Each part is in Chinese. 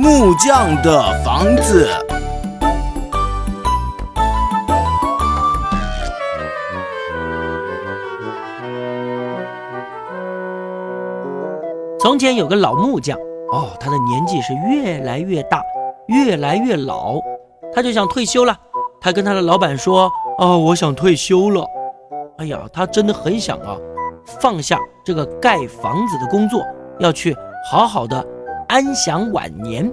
木匠的房子。从前有个老木匠，哦，他的年纪是越来越大，越来越老，他就想退休了。他跟他的老板说：“哦，我想退休了。”哎呀，他真的很想啊，放下这个盖房子的工作，要去好好的安享晚年。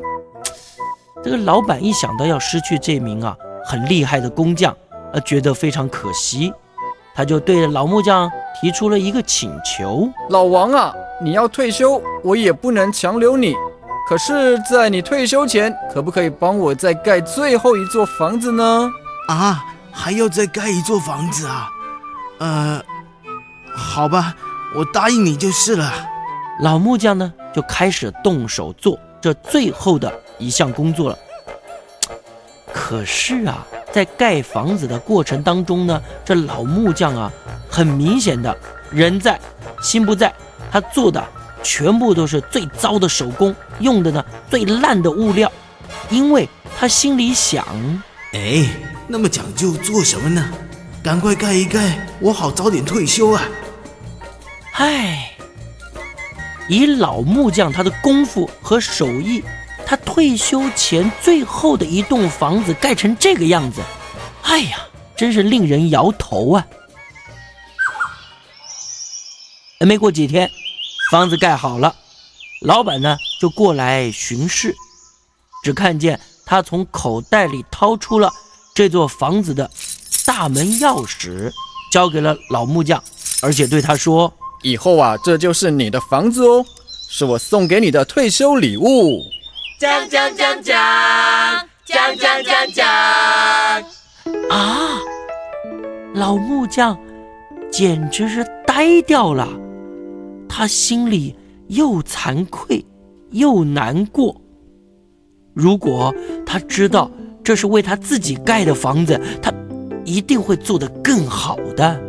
这个老板一想到要失去这名啊很厉害的工匠，呃，觉得非常可惜，他就对老木匠提出了一个请求：“老王啊，你要退休，我也不能强留你。可是，在你退休前，可不可以帮我再盖最后一座房子呢？”啊，还要再盖一座房子啊？呃，好吧，我答应你就是了。老木匠呢，就开始动手做这最后的一项工作了。可是啊，在盖房子的过程当中呢，这老木匠啊，很明显的人在心不在，他做的全部都是最糟的手工，用的呢最烂的物料，因为他心里想，哎，那么讲究做什么呢？赶快盖一盖，我好早点退休啊！唉，以老木匠他的功夫和手艺，他退休前最后的一栋房子盖成这个样子，哎呀，真是令人摇头啊！没过几天，房子盖好了，老板呢就过来巡视，只看见他从口袋里掏出了这座房子的。大门钥匙交给了老木匠，而且对他说：“以后啊，这就是你的房子哦，是我送给你的退休礼物。”讲讲讲讲讲讲讲讲啊！老木匠简直是呆掉了，他心里又惭愧又难过。如果他知道这是为他自己盖的房子，他。一定会做得更好的。